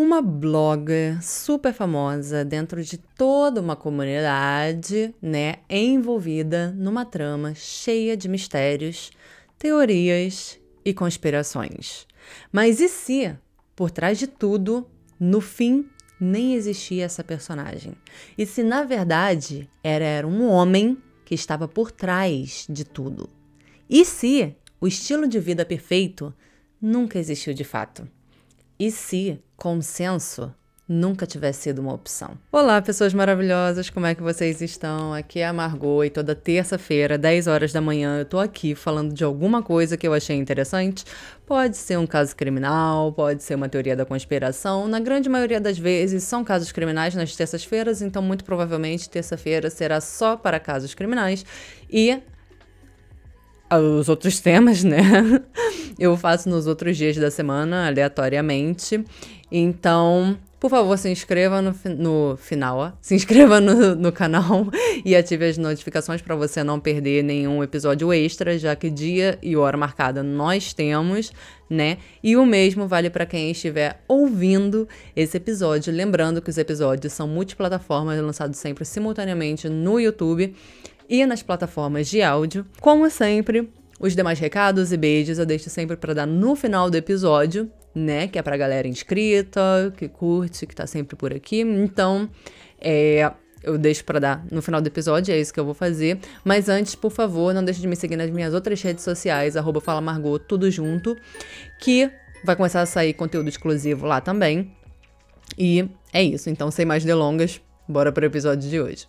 uma blogger super famosa dentro de toda uma comunidade, né, envolvida numa trama cheia de mistérios, teorias e conspirações. Mas e se, por trás de tudo, no fim nem existia essa personagem? E se na verdade era, era um homem que estava por trás de tudo? E se o estilo de vida perfeito nunca existiu de fato? E se consenso nunca tivesse sido uma opção. Olá, pessoas maravilhosas, como é que vocês estão? Aqui é a Margot e toda terça-feira, 10 horas da manhã, eu tô aqui falando de alguma coisa que eu achei interessante. Pode ser um caso criminal, pode ser uma teoria da conspiração. Na grande maioria das vezes são casos criminais nas terças-feiras, então muito provavelmente terça-feira será só para casos criminais e os outros temas, né? Eu faço nos outros dias da semana, aleatoriamente. Então, por favor, se inscreva no, no final, se inscreva no, no canal e ative as notificações para você não perder nenhum episódio extra, já que dia e hora marcada nós temos, né? E o mesmo vale para quem estiver ouvindo esse episódio. Lembrando que os episódios são multiplataformas, lançados sempre simultaneamente no YouTube e nas plataformas de áudio. Como sempre, os demais recados e beijos eu deixo sempre para dar no final do episódio, né? Que é pra galera inscrita, que curte, que tá sempre por aqui. Então, é, eu deixo para dar no final do episódio, é isso que eu vou fazer. Mas antes, por favor, não deixe de me seguir nas minhas outras redes sociais, arroba tudo junto, que vai começar a sair conteúdo exclusivo lá também. E é isso, então sem mais delongas, bora pro episódio de hoje.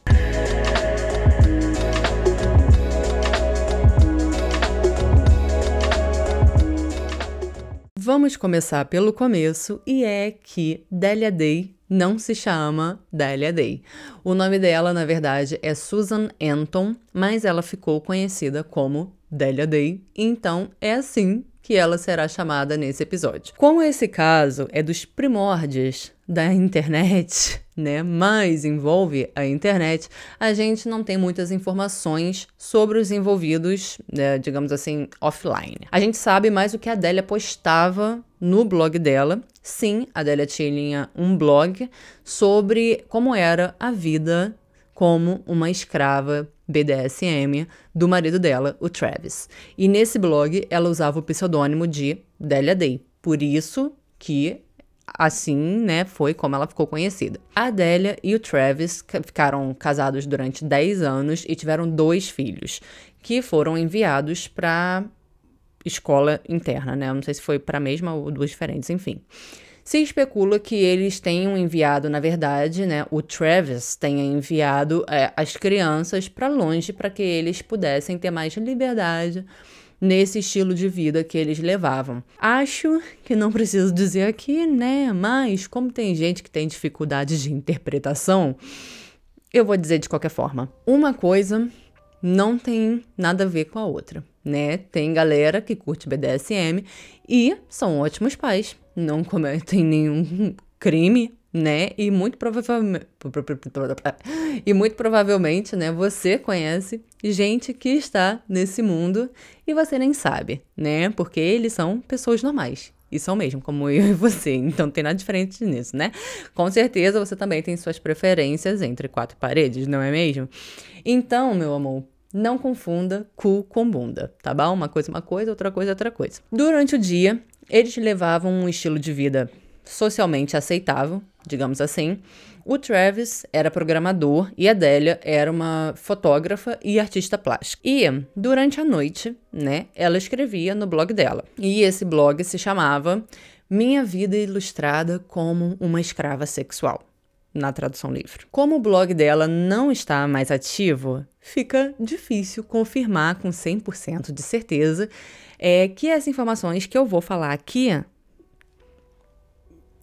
Vamos começar pelo começo e é que Delia Day não se chama Delia Day. O nome dela, na verdade, é Susan Anton, mas ela ficou conhecida como Delia Day, então é assim que ela será chamada nesse episódio. Como esse caso é dos primórdios da internet, né, mas envolve a internet, a gente não tem muitas informações sobre os envolvidos, né, digamos assim, offline. A gente sabe mais o que a Adélia postava no blog dela. Sim, a Adélia tinha um blog sobre como era a vida como uma escrava BDSM do marido dela, o Travis. E nesse blog ela usava o pseudônimo de Delia Day. Por isso que assim, né, foi como ela ficou conhecida. A Adélia e o Travis ficaram casados durante 10 anos e tiveram dois filhos, que foram enviados para escola interna, né? Não sei se foi para a mesma ou duas diferentes, enfim. Se especula que eles tenham enviado, na verdade, né, o Travis tenha enviado é, as crianças para longe para que eles pudessem ter mais liberdade nesse estilo de vida que eles levavam. Acho que não preciso dizer aqui, né? Mas como tem gente que tem dificuldades de interpretação, eu vou dizer de qualquer forma. Uma coisa não tem nada a ver com a outra, né? Tem galera que curte BDSM e são ótimos pais não cometem nenhum crime, né? E muito provavelmente e muito provavelmente, né, você conhece gente que está nesse mundo e você nem sabe, né? Porque eles são pessoas normais. E são mesmo, como eu e você. Então não tem nada diferente nisso, né? Com certeza você também tem suas preferências entre quatro paredes, não é mesmo? Então, meu amor, não confunda cu com bunda, tá bom? Uma coisa é uma coisa, outra coisa é outra coisa. Durante o dia, eles levavam um estilo de vida socialmente aceitável, digamos assim. O Travis era programador e a Delia era uma fotógrafa e artista plástica. E durante a noite, né, ela escrevia no blog dela. E esse blog se chamava Minha Vida Ilustrada como uma Escrava Sexual, na tradução livre. Como o blog dela não está mais ativo, fica difícil confirmar com 100% de certeza é que as informações que eu vou falar aqui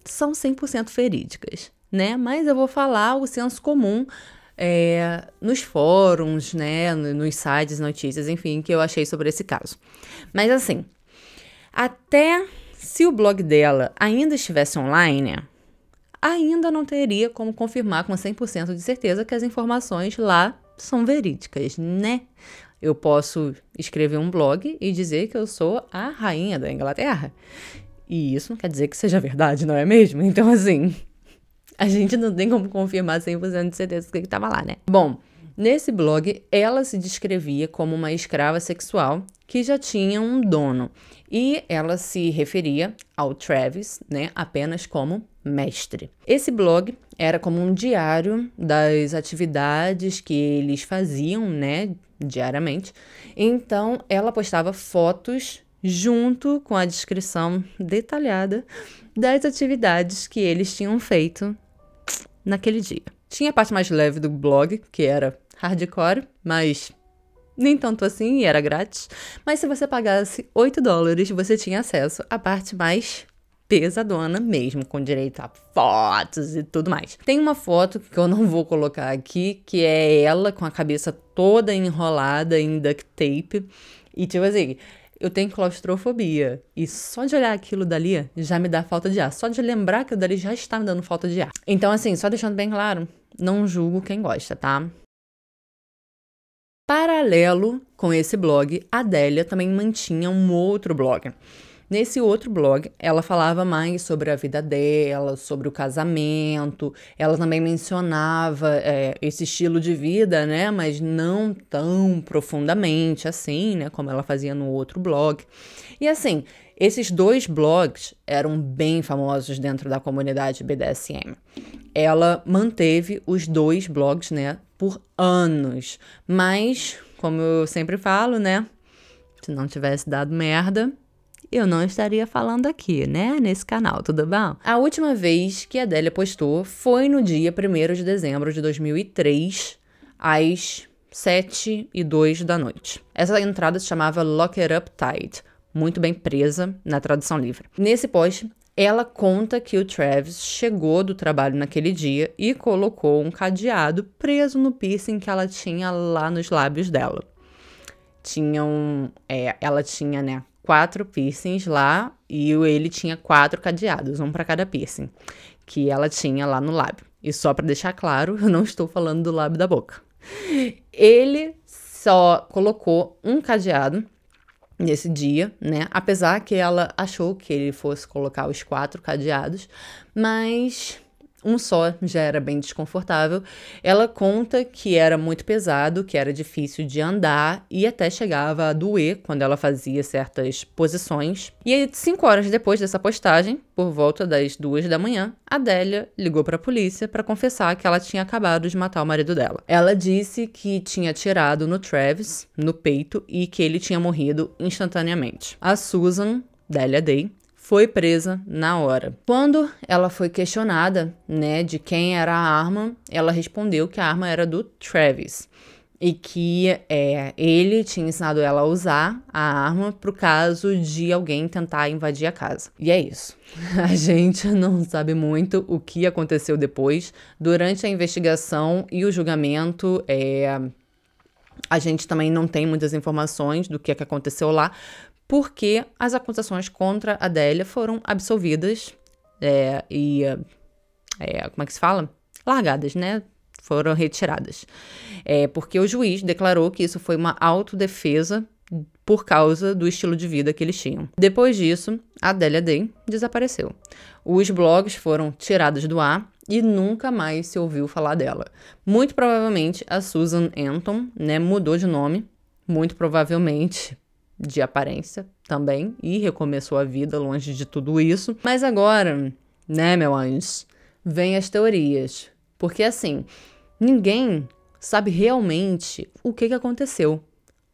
são 100% verídicas, né? Mas eu vou falar o senso comum é, nos fóruns, né, nos sites, notícias, enfim, que eu achei sobre esse caso. Mas assim, até se o blog dela ainda estivesse online, ainda não teria como confirmar com 100% de certeza que as informações lá são verídicas, né? Eu posso escrever um blog e dizer que eu sou a rainha da Inglaterra. E isso não quer dizer que seja verdade, não é mesmo? Então, assim, a gente não tem como confirmar 100% de certeza que estava lá, né? Bom, nesse blog, ela se descrevia como uma escrava sexual que já tinha um dono. E ela se referia ao Travis, né, apenas como mestre. Esse blog era como um diário das atividades que eles faziam, né, diariamente. Então, ela postava fotos junto com a descrição detalhada das atividades que eles tinham feito naquele dia. Tinha a parte mais leve do blog, que era hardcore, mas nem tanto assim e era grátis. Mas se você pagasse 8 dólares, você tinha acesso à parte mais pesadona mesmo, com direito a fotos e tudo mais. Tem uma foto que eu não vou colocar aqui, que é ela com a cabeça toda enrolada em duct tape. E tipo assim, eu tenho claustrofobia. E só de olhar aquilo dali já me dá falta de ar. Só de lembrar que o dali já está me dando falta de ar. Então, assim, só deixando bem claro, não julgo quem gosta, tá? Paralelo com esse blog, a Adélia também mantinha um outro blog. Nesse outro blog, ela falava mais sobre a vida dela, sobre o casamento. Ela também mencionava é, esse estilo de vida, né? Mas não tão profundamente assim, né? Como ela fazia no outro blog. E assim, esses dois blogs eram bem famosos dentro da comunidade BDSM. Ela manteve os dois blogs, né? Por anos. Mas, como eu sempre falo, né? Se não tivesse dado merda, eu não estaria falando aqui, né, nesse canal, tudo bom? A última vez que a Adélia postou foi no dia 1 de dezembro de 2003, às 7 e 2 da noite. Essa entrada se chamava Lock It Up Tight, muito bem presa na tradução livre. Nesse post, ela conta que o Travis chegou do trabalho naquele dia e colocou um cadeado preso no piercing que ela tinha lá nos lábios dela. Tinham, é, ela tinha, né, quatro piercings lá e ele tinha quatro cadeados, um para cada piercing, que ela tinha lá no lábio. E só para deixar claro, eu não estou falando do lábio da boca. Ele só colocou um cadeado nesse dia, né? Apesar que ela achou que ele fosse colocar os quatro cadeados, mas um só já era bem desconfortável. Ela conta que era muito pesado, que era difícil de andar e até chegava a doer quando ela fazia certas posições. E aí, cinco horas depois dessa postagem, por volta das duas da manhã, Adélia ligou para a polícia para confessar que ela tinha acabado de matar o marido dela. Ela disse que tinha tirado no Travis, no peito, e que ele tinha morrido instantaneamente. A Susan, Delia Day, foi presa na hora. Quando ela foi questionada, né, de quem era a arma, ela respondeu que a arma era do Travis e que é, ele tinha ensinado ela a usar a arma pro caso de alguém tentar invadir a casa. E é isso. A gente não sabe muito o que aconteceu depois. Durante a investigação e o julgamento, é, a gente também não tem muitas informações do que, é que aconteceu lá, porque as acusações contra a Adélia foram absolvidas é, e. É, como é que se fala? Largadas, né? Foram retiradas. É, porque o juiz declarou que isso foi uma autodefesa por causa do estilo de vida que eles tinham. Depois disso, a Adélia Day desapareceu. Os blogs foram tirados do ar e nunca mais se ouviu falar dela. Muito provavelmente a Susan Anton, né, mudou de nome, muito provavelmente de aparência também e recomeçou a vida longe de tudo isso. Mas agora, né, meu anjo, vem as teorias. Porque assim, ninguém sabe realmente o que, que aconteceu,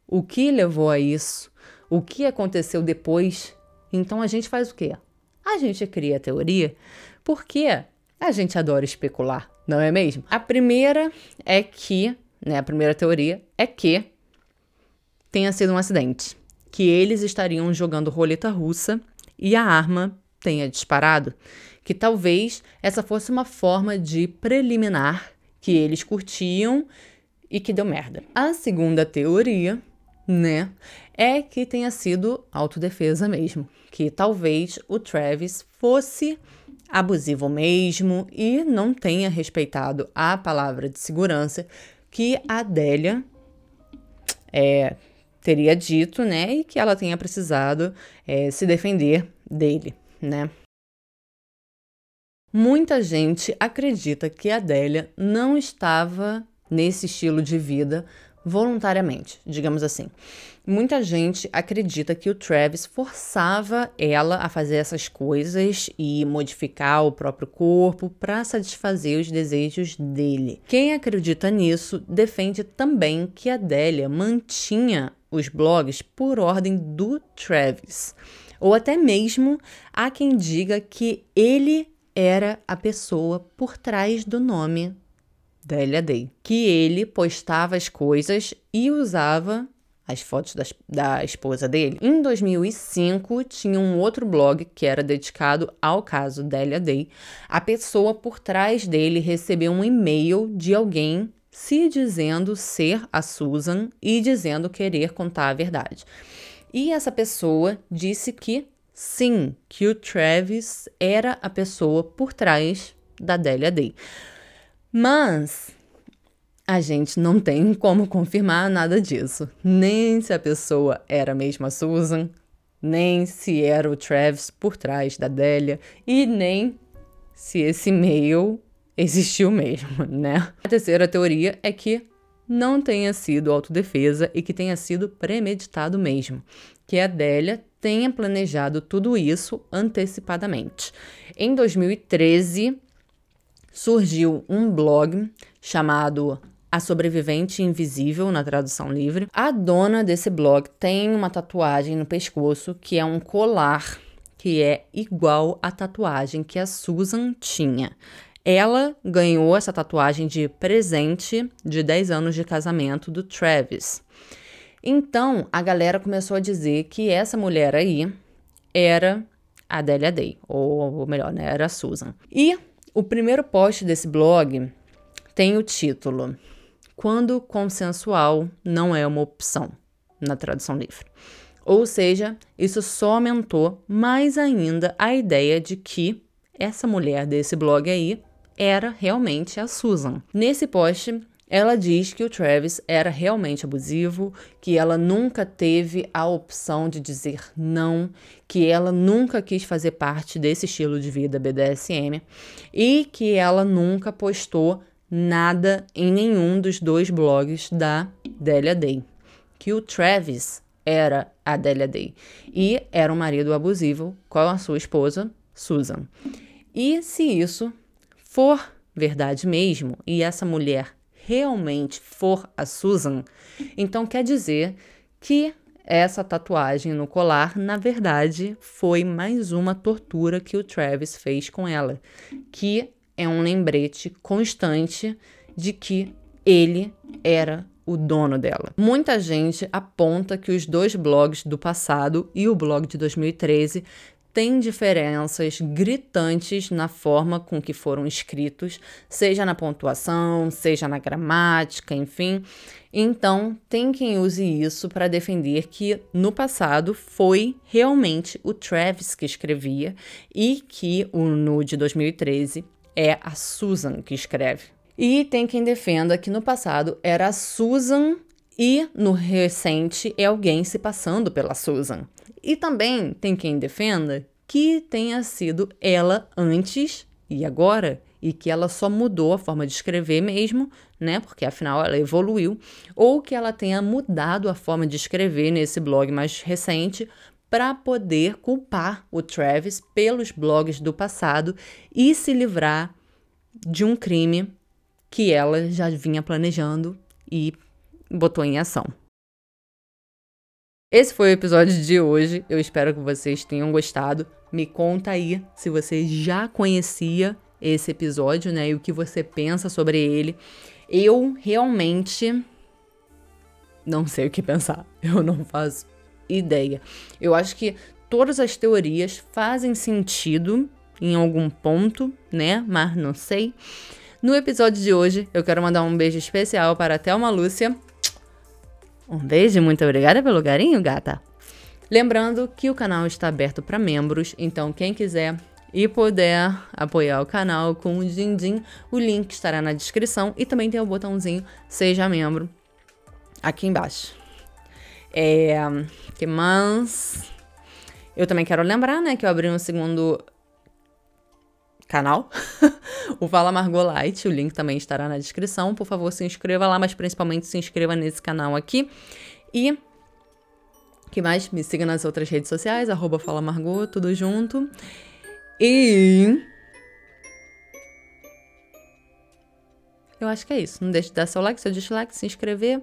o que levou a isso, o que aconteceu depois. Então a gente faz o quê? A gente cria a teoria porque a gente adora especular, não é mesmo? A primeira é que, né, a primeira teoria é que tenha sido um acidente que eles estariam jogando roleta russa e a arma tenha disparado, que talvez essa fosse uma forma de preliminar que eles curtiam e que deu merda. A segunda teoria, né, é que tenha sido autodefesa mesmo, que talvez o Travis fosse abusivo mesmo e não tenha respeitado a palavra de segurança que a Adélia é, teria dito, né, e que ela tenha precisado é, se defender dele, né? Muita gente acredita que a Adélia não estava nesse estilo de vida voluntariamente, digamos assim. Muita gente acredita que o Travis forçava ela a fazer essas coisas e modificar o próprio corpo para satisfazer os desejos dele. Quem acredita nisso defende também que a Adélia mantinha os blogs por ordem do Travis. Ou até mesmo há quem diga que ele era a pessoa por trás do nome Delia Day, que ele postava as coisas e usava as fotos da esposa dele. Em 2005, tinha um outro blog que era dedicado ao caso Delia Day. A pessoa por trás dele recebeu um e-mail de alguém se dizendo ser a Susan e dizendo querer contar a verdade. E essa pessoa disse que sim, que o Travis era a pessoa por trás da Delia Day. Mas a gente não tem como confirmar nada disso. Nem se a pessoa era mesmo a Susan, nem se era o Travis por trás da Delia e nem se esse e-mail existiu mesmo, né? A terceira teoria é que não tenha sido autodefesa e que tenha sido premeditado mesmo, que a Adélia tenha planejado tudo isso antecipadamente. Em 2013, surgiu um blog chamado A Sobrevivente Invisível, na tradução livre. A dona desse blog tem uma tatuagem no pescoço que é um colar que é igual à tatuagem que a Susan tinha. Ela ganhou essa tatuagem de presente de 10 anos de casamento do Travis. Então, a galera começou a dizer que essa mulher aí era a Delia Day, ou, melhor, né, era a Susan. E o primeiro post desse blog tem o título Quando consensual não é uma opção, na tradução livre. Ou seja, isso só aumentou mais ainda a ideia de que essa mulher desse blog aí era realmente a Susan. Nesse post, ela diz que o Travis era realmente abusivo, que ela nunca teve a opção de dizer não, que ela nunca quis fazer parte desse estilo de vida BDSM e que ela nunca postou nada em nenhum dos dois blogs da Delia Day. Que o Travis era a Delia Day e era um marido abusivo com a sua esposa, Susan. E se isso for verdade mesmo e essa mulher realmente for a Susan, então quer dizer que essa tatuagem no colar, na verdade, foi mais uma tortura que o Travis fez com ela, que é um lembrete constante de que ele era o dono dela. Muita gente aponta que os dois blogs do passado e o blog de 2013 tem diferenças gritantes na forma com que foram escritos, seja na pontuação, seja na gramática, enfim. Então, tem quem use isso para defender que no passado foi realmente o Travis que escrevia e que o no de 2013 é a Susan que escreve. E tem quem defenda que no passado era a Susan e no recente é alguém se passando pela Susan. E também tem quem defenda que tenha sido ela antes e agora, e que ela só mudou a forma de escrever mesmo, né? Porque afinal ela evoluiu, ou que ela tenha mudado a forma de escrever nesse blog mais recente para poder culpar o Travis pelos blogs do passado e se livrar de um crime que ela já vinha planejando e botou em ação. Esse foi o episódio de hoje. Eu espero que vocês tenham gostado. Me conta aí se você já conhecia esse episódio, né? E o que você pensa sobre ele. Eu realmente não sei o que pensar. Eu não faço ideia. Eu acho que todas as teorias fazem sentido em algum ponto, né? Mas não sei. No episódio de hoje, eu quero mandar um beijo especial para a Thelma Lúcia um beijo e muito obrigada pelo carinho, gata. Lembrando que o canal está aberto para membros, então quem quiser e puder apoiar o canal com o din-din, o link estará na descrição e também tem o botãozinho Seja Membro aqui embaixo. É, que mais? Eu também quero lembrar, né, que eu abri um segundo canal, o Fala Margot Light, o link também estará na descrição. Por favor, se inscreva lá, mas principalmente se inscreva nesse canal aqui. E que mais? Me siga nas outras redes sociais, arroba Fala Margot, tudo junto. E. Eu acho que é isso. Não deixe de dar seu like, seu dislike, se inscrever,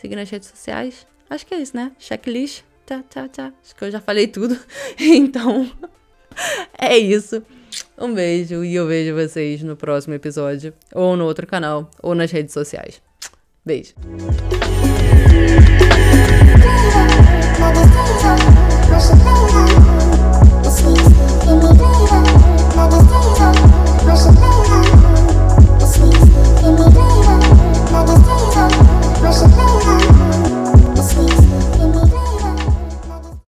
seguir nas redes sociais. Acho que é isso, né? Checklist. Tchau, tchau, tchau. Acho que eu já falei tudo. Então, é isso. Um beijo e eu vejo vocês no próximo episódio, ou no outro canal, ou nas redes sociais. Beijo.